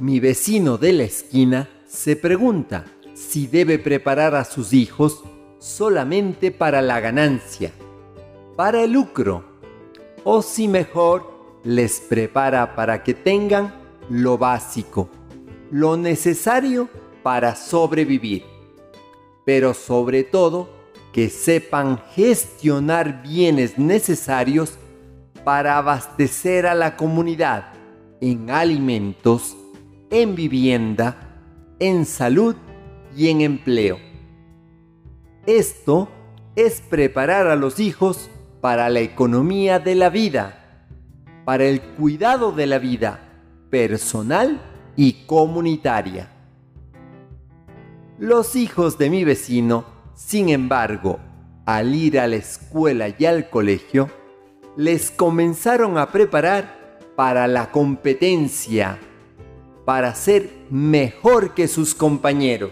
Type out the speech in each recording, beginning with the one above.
mi vecino de la esquina se pregunta si debe preparar a sus hijos solamente para la ganancia, para el lucro, o si mejor les prepara para que tengan lo básico, lo necesario para sobrevivir, pero sobre todo que sepan gestionar bienes necesarios para abastecer a la comunidad en alimentos, en vivienda, en salud y en empleo. Esto es preparar a los hijos para la economía de la vida, para el cuidado de la vida personal y comunitaria. Los hijos de mi vecino, sin embargo, al ir a la escuela y al colegio, les comenzaron a preparar para la competencia, para ser mejor que sus compañeros,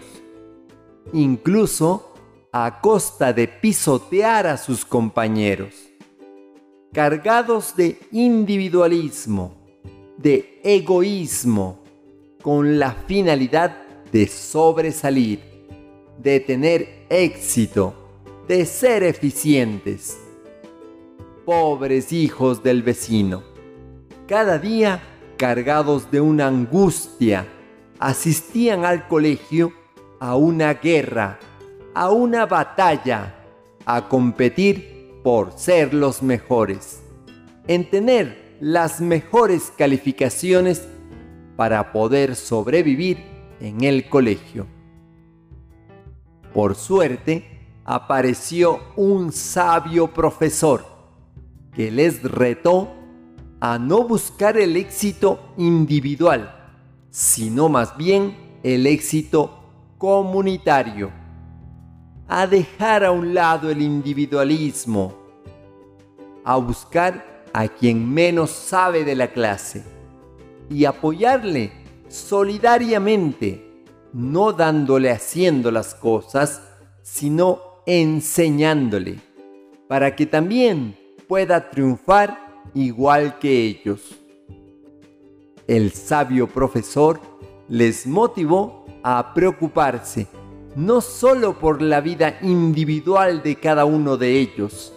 incluso a costa de pisotear a sus compañeros, cargados de individualismo, de egoísmo, con la finalidad de sobresalir, de tener éxito, de ser eficientes pobres hijos del vecino. Cada día, cargados de una angustia, asistían al colegio a una guerra, a una batalla, a competir por ser los mejores, en tener las mejores calificaciones para poder sobrevivir en el colegio. Por suerte, apareció un sabio profesor que les retó a no buscar el éxito individual, sino más bien el éxito comunitario, a dejar a un lado el individualismo, a buscar a quien menos sabe de la clase. Y apoyarle solidariamente, no dándole haciendo las cosas, sino enseñándole, para que también pueda triunfar igual que ellos. El sabio profesor les motivó a preocuparse no solo por la vida individual de cada uno de ellos,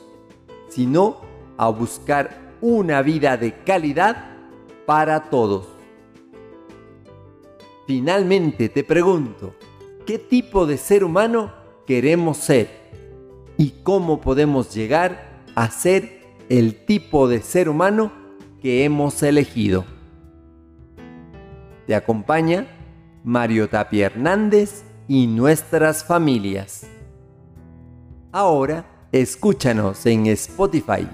sino a buscar una vida de calidad para todos. Finalmente te pregunto, ¿qué tipo de ser humano queremos ser? ¿Y cómo podemos llegar a ser el tipo de ser humano que hemos elegido. Te acompaña Mario Tapia Hernández y nuestras familias. Ahora escúchanos en Spotify